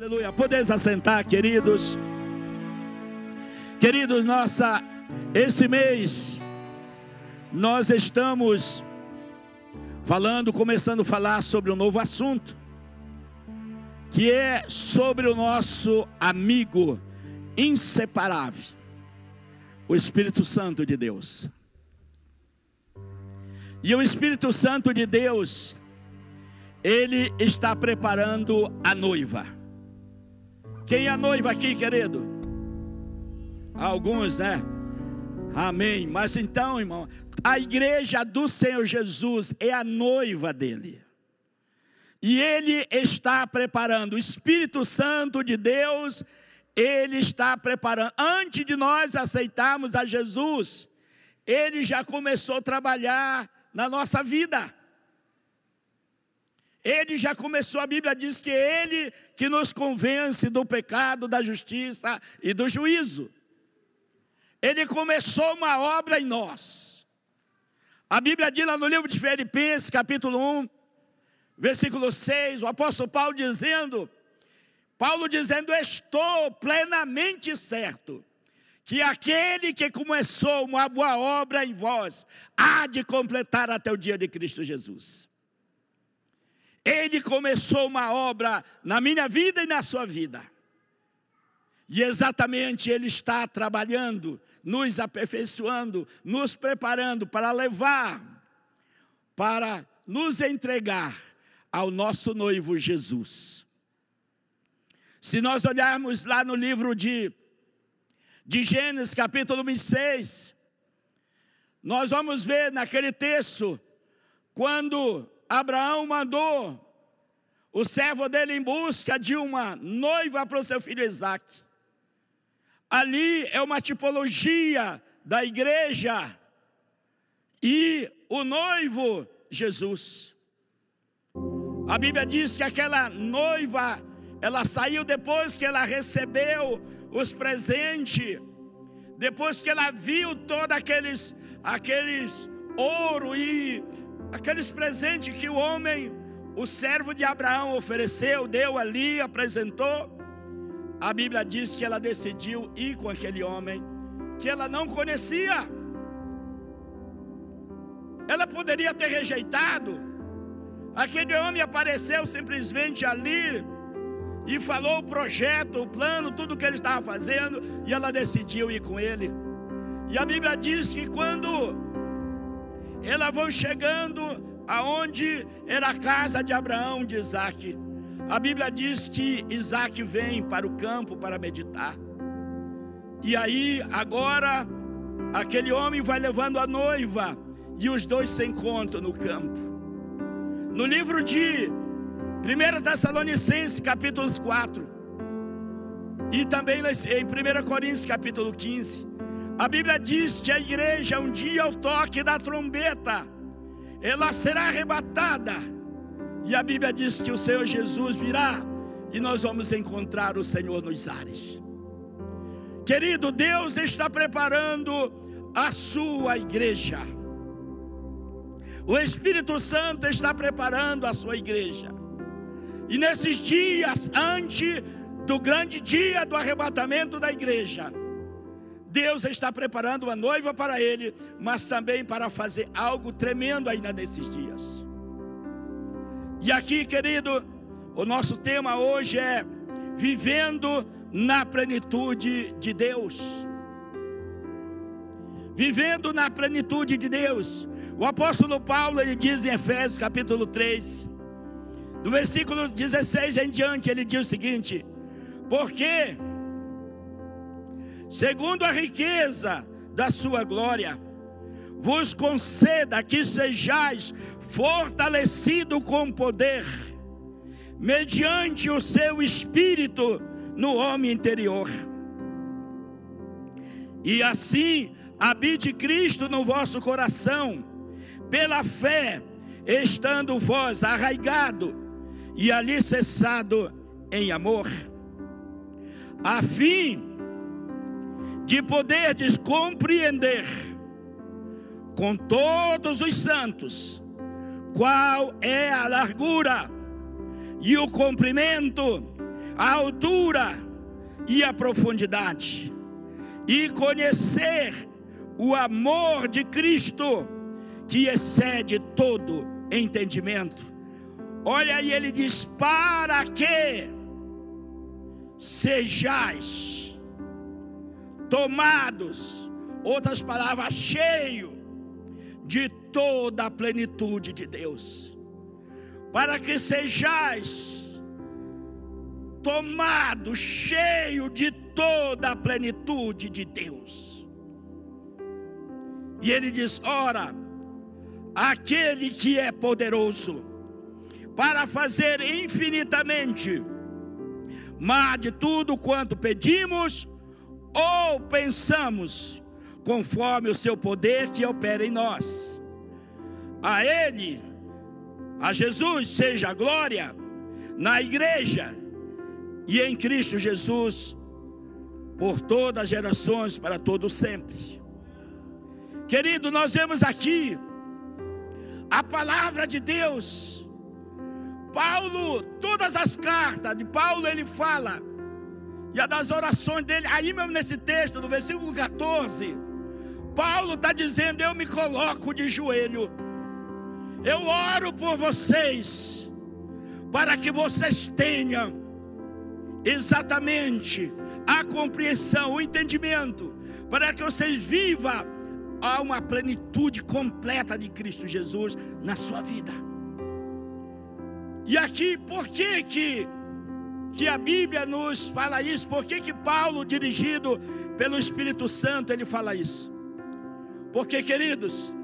Aleluia. Podeis assentar, queridos. Queridos, nossa esse mês nós estamos falando, começando a falar sobre um novo assunto, que é sobre o nosso amigo inseparável, o Espírito Santo de Deus. E o Espírito Santo de Deus, ele está preparando a noiva. Quem é noiva aqui, querido? Alguns, né? Amém. Mas então, irmão, a igreja do Senhor Jesus é a noiva dele. E ele está preparando, o Espírito Santo de Deus, ele está preparando. Antes de nós aceitarmos a Jesus, ele já começou a trabalhar na nossa vida. Ele já começou, a Bíblia diz que é Ele que nos convence do pecado, da justiça e do juízo. Ele começou uma obra em nós. A Bíblia diz lá no livro de Filipenses, capítulo 1, versículo 6, o apóstolo Paulo dizendo, Paulo dizendo, estou plenamente certo, que aquele que começou uma boa obra em vós, há de completar até o dia de Cristo Jesus. Ele começou uma obra na minha vida e na sua vida. E exatamente Ele está trabalhando, nos aperfeiçoando, nos preparando para levar, para nos entregar ao nosso noivo Jesus. Se nós olharmos lá no livro de, de Gênesis, capítulo 26, nós vamos ver naquele texto, quando Abraão mandou o servo dele em busca de uma noiva para o seu filho Isaac. Ali é uma tipologia da igreja e o noivo Jesus. A Bíblia diz que aquela noiva, ela saiu depois que ela recebeu os presentes, depois que ela viu todos aqueles, aqueles ouro e Aqueles presentes que o homem, o servo de Abraão ofereceu, deu ali, apresentou. A Bíblia diz que ela decidiu ir com aquele homem que ela não conhecia. Ela poderia ter rejeitado. Aquele homem apareceu simplesmente ali e falou o projeto, o plano, tudo que ele estava fazendo, e ela decidiu ir com ele. E a Bíblia diz que quando elas vão chegando aonde era a casa de Abraão, de Isaac. A Bíblia diz que Isaac vem para o campo para meditar. E aí, agora, aquele homem vai levando a noiva e os dois se encontram no campo. No livro de 1 Tessalonicenses, capítulo 4, e também em 1 Coríntios, capítulo 15, a Bíblia diz que a igreja, um dia ao toque da trombeta, ela será arrebatada. E a Bíblia diz que o Senhor Jesus virá e nós vamos encontrar o Senhor nos ares. Querido, Deus está preparando a sua igreja. O Espírito Santo está preparando a sua igreja. E nesses dias, antes do grande dia do arrebatamento da igreja, Deus está preparando uma noiva para ele, mas também para fazer algo tremendo ainda nesses dias. E aqui, querido, o nosso tema hoje é vivendo na plenitude de Deus. Vivendo na plenitude de Deus. O apóstolo Paulo, ele diz em Efésios capítulo 3, do versículo 16 em diante, ele diz o seguinte: Porque segundo a riqueza da sua glória, vos conceda que sejais fortalecido com poder, mediante o seu espírito no homem interior. E assim habite Cristo no vosso coração, pela fé, estando vós arraigado e alicerçado em amor, a fim de poderdes compreender com todos os santos qual é a largura e o comprimento a altura e a profundidade, e conhecer o amor de Cristo, que excede todo entendimento. Olha aí, ele diz: para que sejais tomados, outras palavras, cheio de toda a plenitude de Deus, para que sejais tomados, cheio de toda a plenitude de Deus. E ele diz: ora, aquele que é poderoso para fazer infinitamente mais de tudo quanto pedimos ou pensamos, conforme o seu poder que opera em nós. A Ele, a Jesus, seja a glória na igreja e em Cristo Jesus, por todas as gerações, para todos sempre. Querido, nós vemos aqui a palavra de Deus Paulo, todas as cartas de Paulo ele fala, e a das orações dele, aí mesmo nesse texto, no versículo 14, Paulo está dizendo: Eu me coloco de joelho, eu oro por vocês, para que vocês tenham exatamente a compreensão, o entendimento, para que vocês vivam a uma plenitude completa de Cristo Jesus na sua vida. E aqui, por que que, que a Bíblia nos fala isso? Por que que Paulo, dirigido pelo Espírito Santo, ele fala isso? Porque, queridos,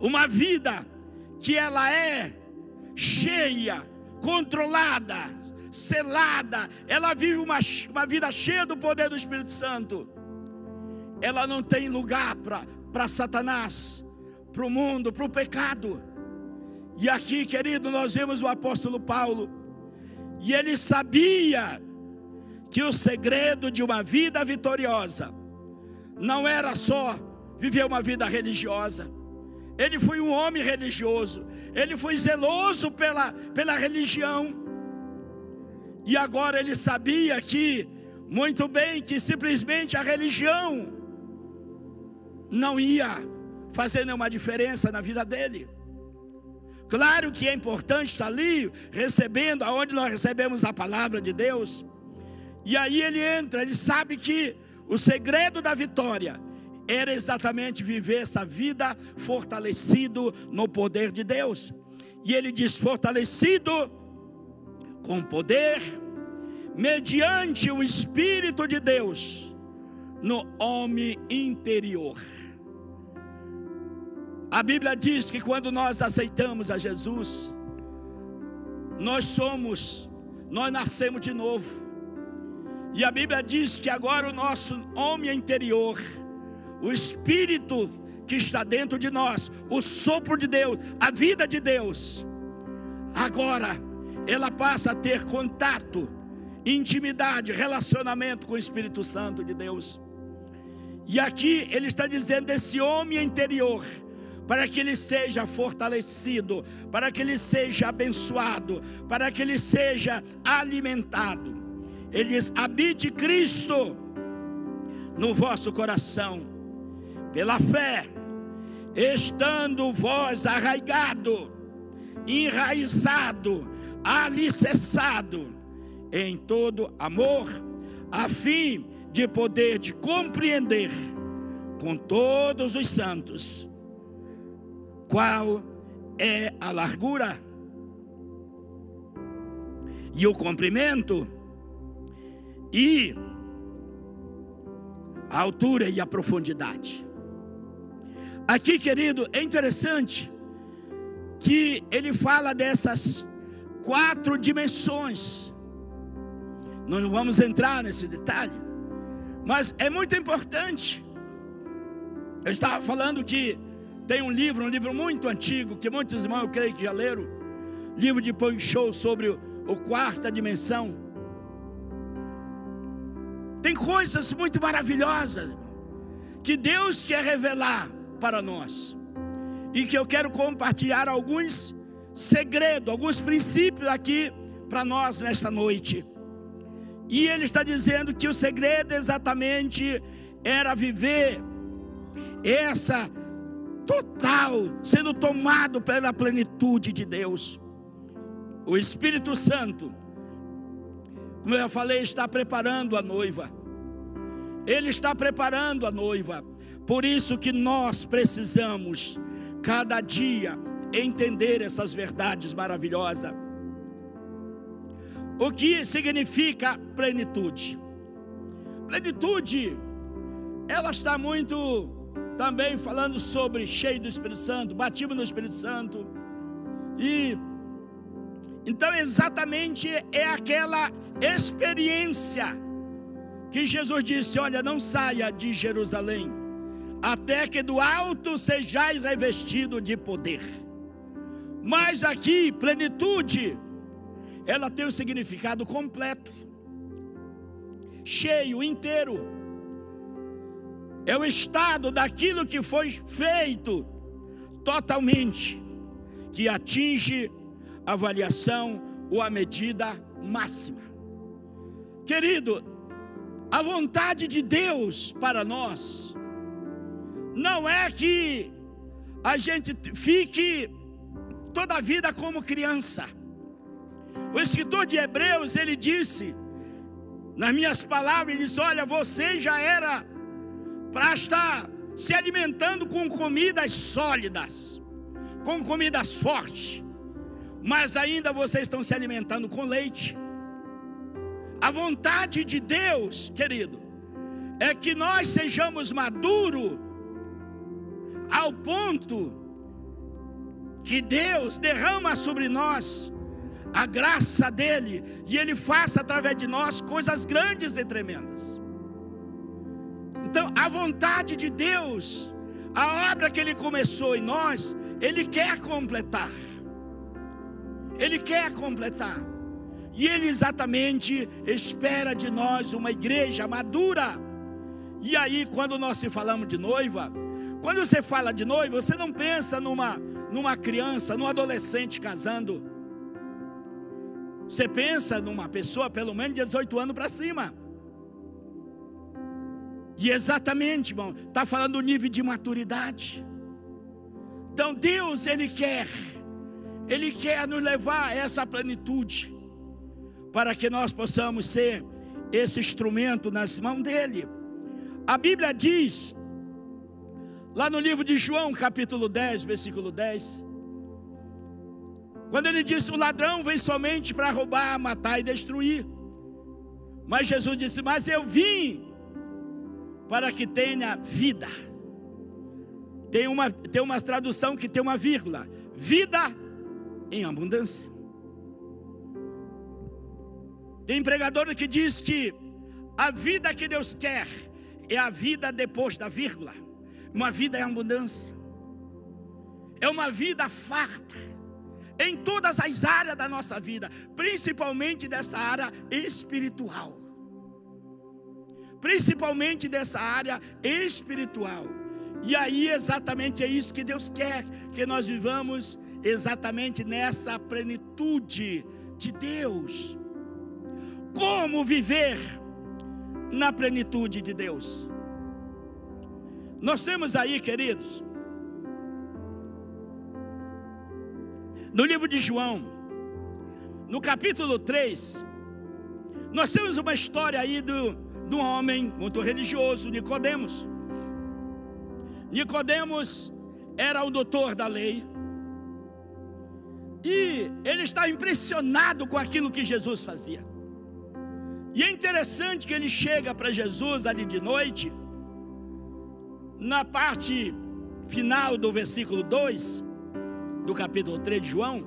uma vida que ela é cheia, controlada, selada, ela vive uma, uma vida cheia do poder do Espírito Santo, ela não tem lugar para Satanás, para o mundo, para o pecado. E aqui, querido, nós vemos o apóstolo Paulo, e ele sabia que o segredo de uma vida vitoriosa não era só viver uma vida religiosa. Ele foi um homem religioso, ele foi zeloso pela, pela religião. E agora ele sabia que, muito bem, que simplesmente a religião não ia fazer nenhuma diferença na vida dele. Claro que é importante estar ali, recebendo, aonde nós recebemos a palavra de Deus. E aí ele entra, ele sabe que o segredo da vitória era exatamente viver essa vida fortalecido no poder de Deus. E ele diz: fortalecido com poder, mediante o Espírito de Deus, no homem interior. A Bíblia diz que quando nós aceitamos a Jesus, nós somos, nós nascemos de novo. E a Bíblia diz que agora o nosso homem interior, o espírito que está dentro de nós, o sopro de Deus, a vida de Deus, agora ela passa a ter contato, intimidade, relacionamento com o Espírito Santo de Deus. E aqui ele está dizendo desse homem interior para que ele seja fortalecido, para que ele seja abençoado, para que ele seja alimentado. Ele diz: habite Cristo no vosso coração, pela fé, estando vós arraigado, enraizado, alicerçado em todo amor, a fim de poder de compreender com todos os santos qual é a largura e o comprimento e a altura e a profundidade. Aqui, querido, é interessante que ele fala dessas quatro dimensões. Nós não vamos entrar nesse detalhe, mas é muito importante. Eu estava falando que tem um livro, um livro muito antigo, que muitos irmãos eu creio que já leram. Livro de Show sobre o quarta dimensão. Tem coisas muito maravilhosas que Deus quer revelar para nós. E que eu quero compartilhar alguns segredos, alguns princípios aqui para nós nesta noite. E ele está dizendo que o segredo exatamente era viver essa total, sendo tomado pela plenitude de Deus. O Espírito Santo, como eu falei, está preparando a noiva. Ele está preparando a noiva. Por isso que nós precisamos cada dia entender essas verdades maravilhosas. O que significa plenitude? Plenitude, ela está muito também falando sobre cheio do Espírito Santo, batido no Espírito Santo. E então exatamente é aquela experiência que Jesus disse: Olha, não saia de Jerusalém, até que do alto sejais revestido de poder. Mas aqui, plenitude, ela tem o significado completo, cheio, inteiro. É o estado daquilo que foi feito totalmente, que atinge a avaliação ou a medida máxima. Querido, a vontade de Deus para nós não é que a gente fique toda a vida como criança. O escritor de Hebreus, ele disse, nas minhas palavras, ele disse: Olha, você já era para estar se alimentando com comidas sólidas, com comidas fortes, mas ainda vocês estão se alimentando com leite. A vontade de Deus, querido, é que nós sejamos maduros ao ponto que Deus derrama sobre nós a graça dele e ele faça através de nós coisas grandes e tremendas. Então, a vontade de Deus, a obra que ele começou em nós, ele quer completar. Ele quer completar. E ele exatamente espera de nós uma igreja madura. E aí, quando nós se falamos de noiva, quando você fala de noiva, você não pensa numa, numa criança, num adolescente casando. Você pensa numa pessoa pelo menos de 18 anos para cima. E exatamente, irmão, está falando do nível de maturidade. Então Deus, Ele quer, Ele quer nos levar a essa plenitude, para que nós possamos ser esse instrumento nas mãos dEle. A Bíblia diz, lá no livro de João, capítulo 10, versículo 10, quando ele disse: O ladrão vem somente para roubar, matar e destruir. Mas Jesus disse: Mas eu vim para que tenha vida. Tem uma, tem uma tradução que tem uma vírgula: vida em abundância. Tem pregador que diz que a vida que Deus quer é a vida depois da vírgula, uma vida em abundância, é uma vida farta em todas as áreas da nossa vida, principalmente dessa área espiritual. Principalmente dessa área espiritual. E aí exatamente é isso que Deus quer, que nós vivamos exatamente nessa plenitude de Deus. Como viver na plenitude de Deus? Nós temos aí, queridos, No livro de João, no capítulo 3, nós temos uma história aí do, um homem muito religioso, Nicodemos. Nicodemos era o doutor da lei. E ele está impressionado com aquilo que Jesus fazia. E é interessante que ele chega para Jesus ali de noite, na parte final do versículo 2, do capítulo 3 de João,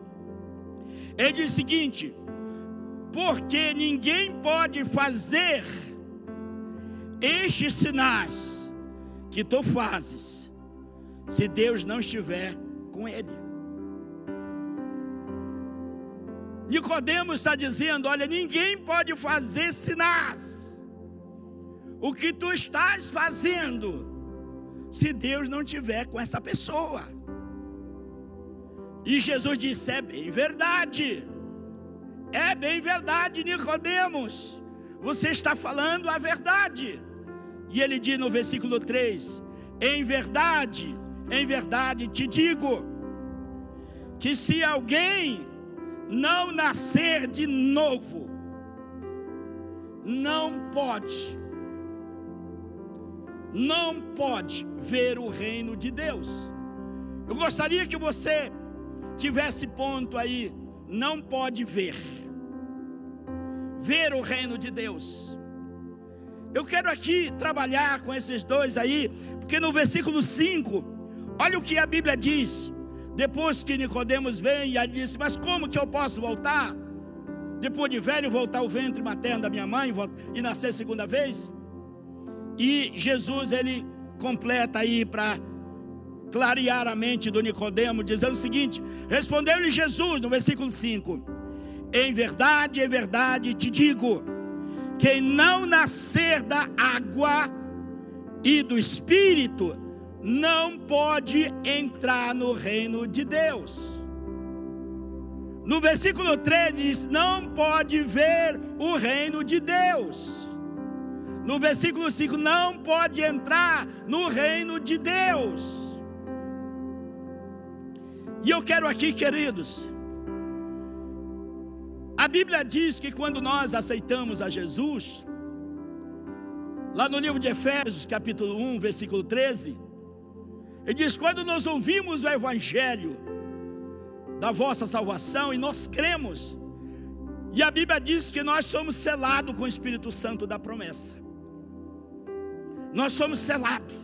ele diz o seguinte: porque ninguém pode fazer estes sinais que tu fazes, se Deus não estiver com ele. Nicodemos está dizendo: olha, ninguém pode fazer sinais. O que tu estás fazendo, se Deus não estiver com essa pessoa. E Jesus disse: É bem verdade. É bem verdade, Nicodemos. você está falando a verdade. E ele diz no versículo 3: Em verdade, em verdade te digo, que se alguém não nascer de novo, não pode, não pode ver o reino de Deus. Eu gostaria que você tivesse ponto aí, não pode ver, ver o reino de Deus. Eu quero aqui trabalhar com esses dois aí, porque no versículo 5, olha o que a Bíblia diz. Depois que Nicodemos vem e disse: Mas como que eu posso voltar? Depois de velho, voltar ao ventre materno da minha mãe e nascer segunda vez? E Jesus ele completa aí para clarear a mente do Nicodemo, dizendo o seguinte: respondeu-lhe Jesus no versículo 5: Em verdade, em verdade te digo quem não nascer da água e do espírito não pode entrar no reino de Deus. No versículo 3 diz: não pode ver o reino de Deus. No versículo 5, não pode entrar no reino de Deus. E eu quero aqui, queridos, a Bíblia diz que quando nós aceitamos a Jesus, lá no livro de Efésios, capítulo 1, versículo 13, ele diz: Quando nós ouvimos o Evangelho da vossa salvação e nós cremos, e a Bíblia diz que nós somos selados com o Espírito Santo da promessa, nós somos selados.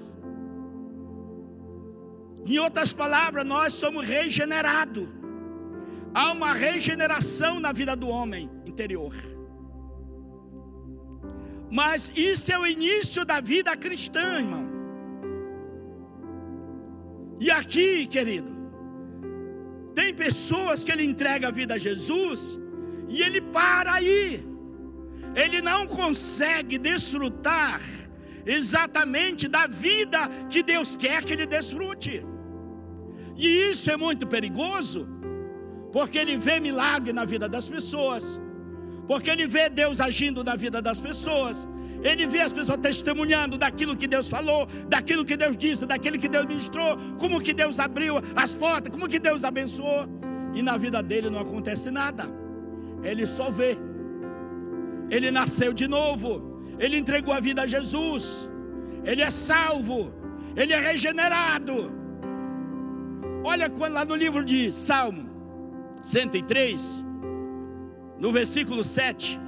Em outras palavras, nós somos regenerados há uma regeneração na vida do homem interior. Mas isso é o início da vida cristã, irmão. E aqui, querido, tem pessoas que ele entrega a vida a Jesus e ele para aí. Ele não consegue desfrutar exatamente da vida que Deus quer que ele desfrute. E isso é muito perigoso, porque ele vê milagre na vida das pessoas, porque ele vê Deus agindo na vida das pessoas, ele vê as pessoas testemunhando daquilo que Deus falou, daquilo que Deus disse, daquilo que Deus ministrou, como que Deus abriu as portas, como que Deus abençoou, e na vida dele não acontece nada, ele só vê, ele nasceu de novo, ele entregou a vida a Jesus, ele é salvo, ele é regenerado. Olha lá no livro de Salmo, 103, no versículo 7,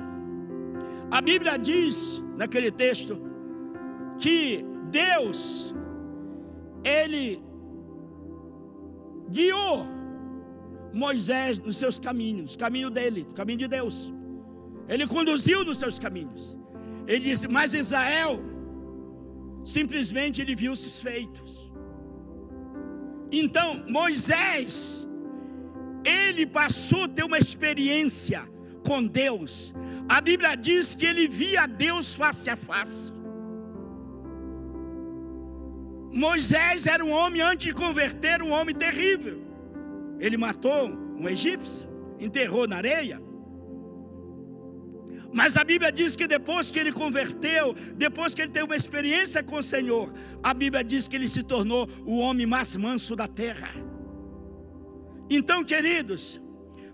a Bíblia diz, naquele texto, que Deus, Ele guiou Moisés nos seus caminhos, no caminho dele, no caminho de Deus. Ele conduziu nos seus caminhos. Ele disse, mas Israel, simplesmente ele viu os feitos. Então, Moisés ele passou a ter uma experiência com Deus. A Bíblia diz que ele via Deus face a face. Moisés era um homem, antes de converter, um homem terrível. Ele matou um egípcio, enterrou na areia. Mas a Bíblia diz que depois que ele converteu, depois que ele teve uma experiência com o Senhor, a Bíblia diz que ele se tornou o homem mais manso da terra. Então, queridos,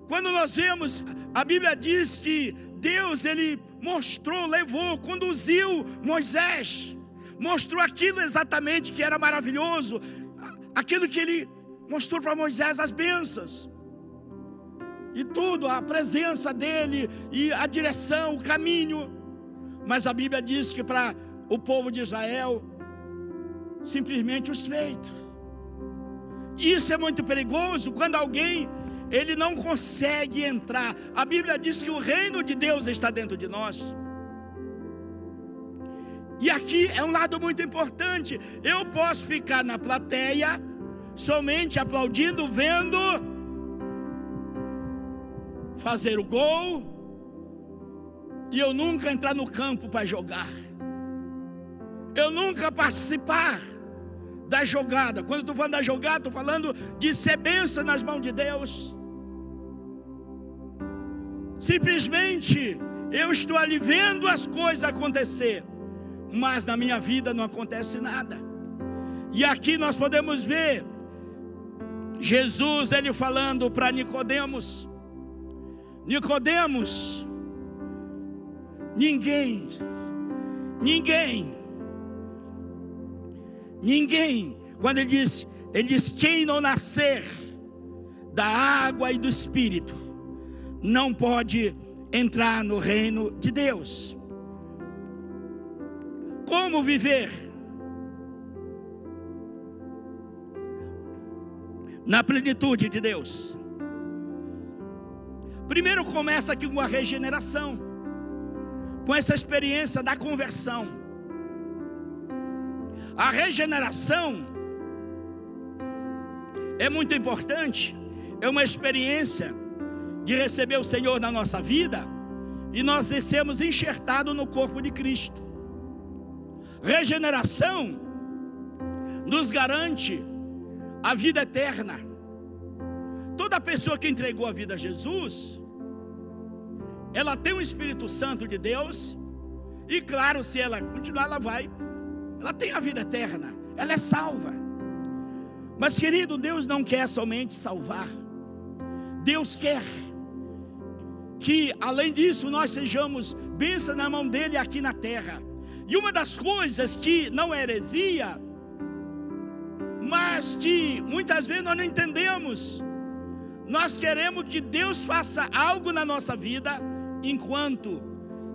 quando nós vemos, a Bíblia diz que Deus ele mostrou, levou, conduziu Moisés, mostrou aquilo exatamente que era maravilhoso, aquilo que ele mostrou para Moisés as bênçãos. E tudo, a presença dele e a direção, o caminho. Mas a Bíblia diz que para o povo de Israel, simplesmente os feitos. Isso é muito perigoso quando alguém ele não consegue entrar. A Bíblia diz que o reino de Deus está dentro de nós. E aqui é um lado muito importante. Eu posso ficar na plateia somente aplaudindo, vendo fazer o gol e eu nunca entrar no campo para jogar. Eu nunca participar da jogada. Quando estou falando da jogada, estou falando de ser benção nas mãos de Deus. Simplesmente Eu estou ali vendo as coisas acontecer, mas na minha vida não acontece nada. E aqui nós podemos ver Jesus ele falando para Nicodemos. Nicodemos, ninguém, ninguém, ninguém, quando ele diz, ele diz: quem não nascer da água e do espírito, não pode entrar no reino de Deus. Como viver? Na plenitude de Deus. Primeiro começa aqui com a regeneração, com essa experiência da conversão. A regeneração é muito importante, é uma experiência de receber o Senhor na nossa vida e nós sermos enxertados no corpo de Cristo. Regeneração nos garante a vida eterna. Toda pessoa que entregou a vida a Jesus, ela tem o Espírito Santo de Deus, e claro, se ela continuar, ela vai, ela tem a vida eterna, ela é salva. Mas querido, Deus não quer somente salvar, Deus quer que além disso nós sejamos bênção na mão dele aqui na terra. E uma das coisas que não é heresia, mas que muitas vezes nós não entendemos, nós queremos que Deus faça algo na nossa vida, enquanto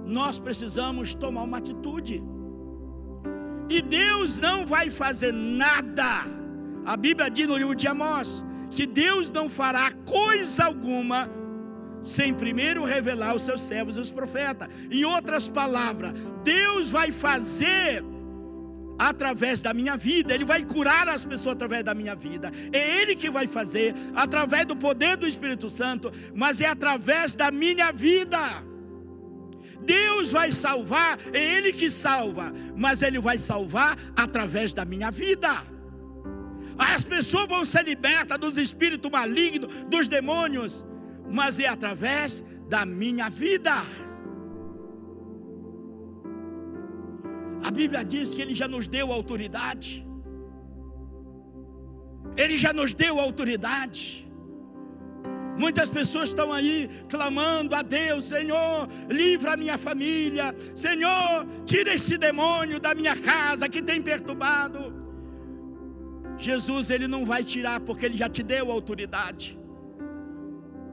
nós precisamos tomar uma atitude. E Deus não vai fazer nada. A Bíblia diz no livro de Amós que Deus não fará coisa alguma sem primeiro revelar os seus servos os profetas. Em outras palavras, Deus vai fazer através da minha vida, Ele vai curar as pessoas através da minha vida, é Ele que vai fazer, através do poder do Espírito Santo, mas é através da minha vida. Deus vai salvar, é Ele que salva, mas Ele vai salvar através da minha vida. As pessoas vão ser libertas dos espíritos malignos, dos demônios, mas é através da minha vida. A Bíblia diz que Ele já nos deu autoridade. Ele já nos deu autoridade. Muitas pessoas estão aí clamando a Deus: Senhor, livra a minha família. Senhor, tira esse demônio da minha casa que tem perturbado. Jesus, Ele não vai tirar, porque Ele já te deu autoridade.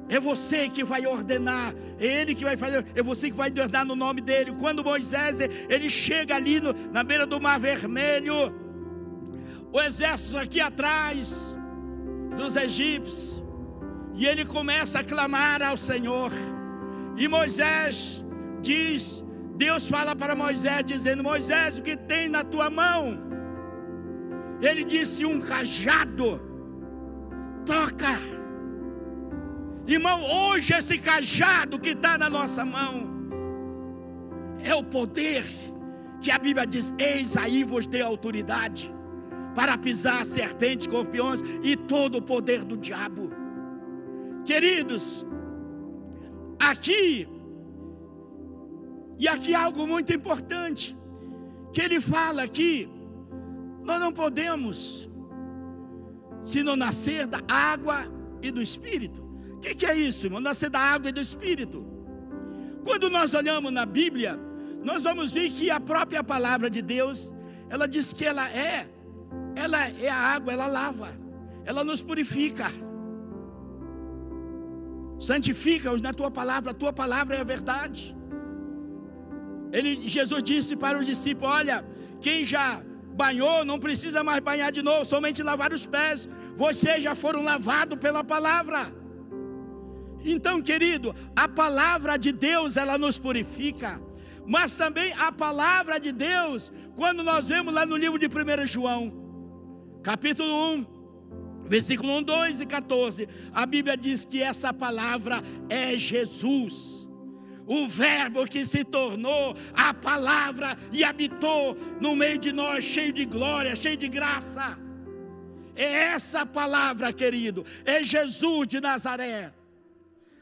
É você que vai ordenar, é Ele que vai fazer, é você que vai ordenar no nome dEle. Quando Moisés ele chega ali no, na beira do Mar Vermelho, o exército aqui atrás dos egípcios, e ele começa a clamar ao Senhor. E Moisés diz: Deus fala para Moisés, dizendo: Moisés, o que tem na tua mão? Ele disse: Um cajado, toca Irmão, hoje esse cajado que está na nossa mão é o poder que a Bíblia diz: Eis aí vos dei autoridade para pisar serpentes, escorpiões e todo o poder do diabo. Queridos, aqui, e aqui algo muito importante, que ele fala aqui, nós não podemos, se não nascer da água e do Espírito. O que, que é isso, irmão? Nascer da água e do Espírito. Quando nós olhamos na Bíblia, nós vamos ver que a própria palavra de Deus, ela diz que ela é, ela é a água, ela lava, ela nos purifica. Santifica-os na tua palavra, a tua palavra é a verdade. Ele, Jesus disse para os discípulos: Olha, quem já banhou não precisa mais banhar de novo, somente lavar os pés. Vocês já foram lavados pela palavra. Então, querido, a palavra de Deus ela nos purifica, mas também a palavra de Deus, quando nós vemos lá no livro de 1 João, capítulo 1, versículo 1, 2 e 14, a Bíblia diz que essa palavra é Jesus. O Verbo que se tornou a palavra e habitou no meio de nós, cheio de glória, cheio de graça. É essa palavra, querido, é Jesus de Nazaré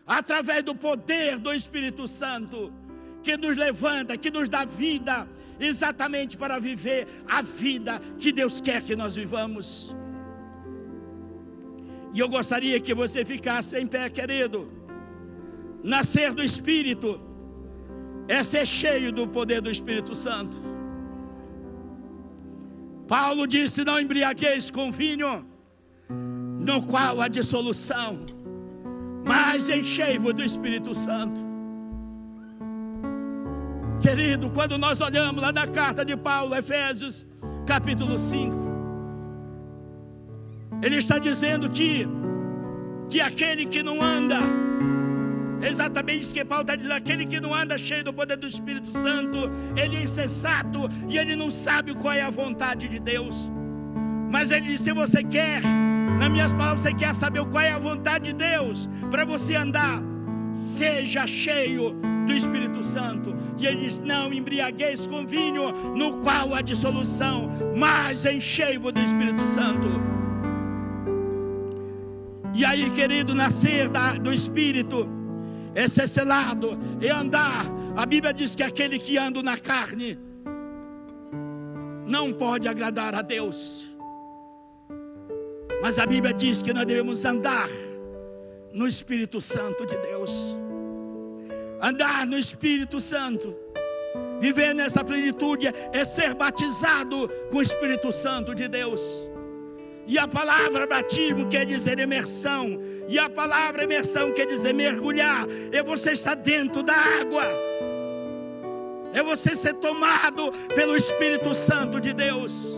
através do poder do Espírito Santo, que nos levanta, que nos dá vida, exatamente para viver a vida que Deus quer que nós vivamos. E eu gostaria que você ficasse em pé, querido. Nascer do Espírito é ser cheio do poder do Espírito Santo. Paulo disse: Não embriagueis com vinho, no qual há dissolução, mas enchei-vos do Espírito Santo. Querido, quando nós olhamos lá na carta de Paulo, Efésios, capítulo 5, ele está dizendo que, que aquele que não anda, exatamente isso que Paulo está dizendo: aquele que não anda cheio do poder do Espírito Santo, ele é insensato e ele não sabe qual é a vontade de Deus. Mas ele diz: se você quer, nas minhas palavras, você quer saber qual é a vontade de Deus para você andar, seja cheio do Espírito Santo. E ele diz: Não embriagueis com vinho, no qual há dissolução, mas enchei-vos do Espírito Santo. E aí, querido, nascer da, do Espírito é ser selado, é andar. A Bíblia diz que aquele que anda na carne não pode agradar a Deus. Mas a Bíblia diz que nós devemos andar no Espírito Santo de Deus. Andar no Espírito Santo. Viver nessa plenitude é ser batizado com o Espírito Santo de Deus. E a palavra batismo quer dizer imersão. E a palavra imersão quer dizer mergulhar. É você estar dentro da água. É você ser tomado pelo Espírito Santo de Deus.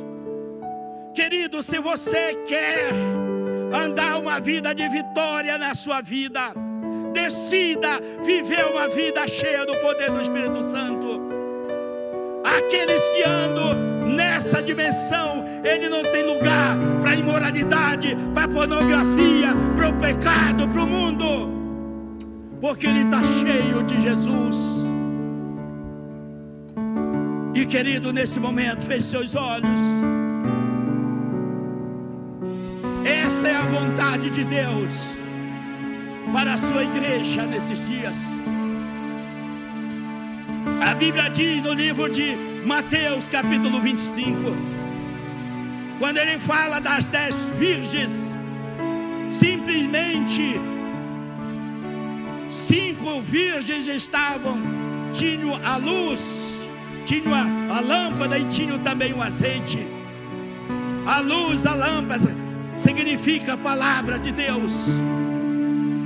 Querido, se você quer andar uma vida de vitória na sua vida, decida viver uma vida cheia do poder do Espírito Santo. Aqueles que andam nessa dimensão, ele não tem lugar para imoralidade, para pornografia, para o pecado, para o mundo, porque ele está cheio de Jesus. E querido, nesse momento, feche seus olhos. Essa é a vontade de Deus para a sua igreja nesses dias. A Bíblia diz no livro de Mateus capítulo 25, quando ele fala das dez virgens, simplesmente cinco virgens estavam, tinham a luz, tinham a, a lâmpada e tinham também o azeite. A luz, a lâmpada, significa a palavra de Deus,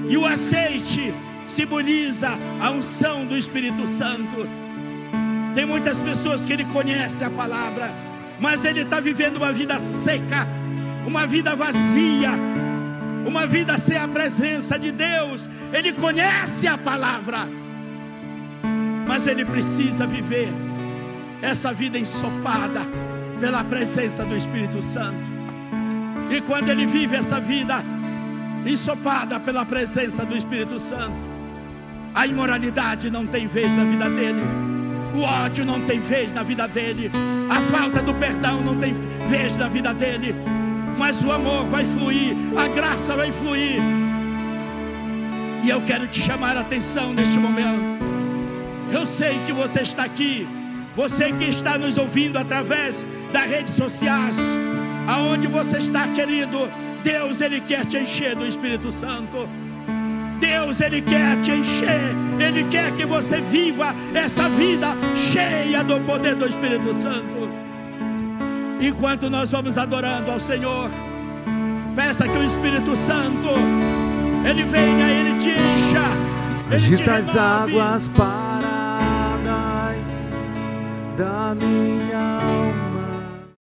e o azeite simboliza a unção do Espírito Santo. Tem muitas pessoas que ele conhece a palavra, mas ele está vivendo uma vida seca, uma vida vazia, uma vida sem a presença de Deus. Ele conhece a palavra, mas ele precisa viver essa vida ensopada pela presença do Espírito Santo. E quando ele vive essa vida ensopada pela presença do Espírito Santo, a imoralidade não tem vez na vida dele o ódio não tem vez na vida dele. A falta do perdão não tem vez na vida dele. Mas o amor vai fluir, a graça vai fluir. E eu quero te chamar a atenção neste momento. Eu sei que você está aqui, você que está nos ouvindo através das redes sociais, aonde você está, querido, Deus ele quer te encher do Espírito Santo. Deus, Ele quer te encher, Ele quer que você viva essa vida cheia do poder do Espírito Santo. Enquanto nós vamos adorando ao Senhor, peça que o Espírito Santo, Ele venha, Ele te encha, Ele Agita te as águas paradas da minha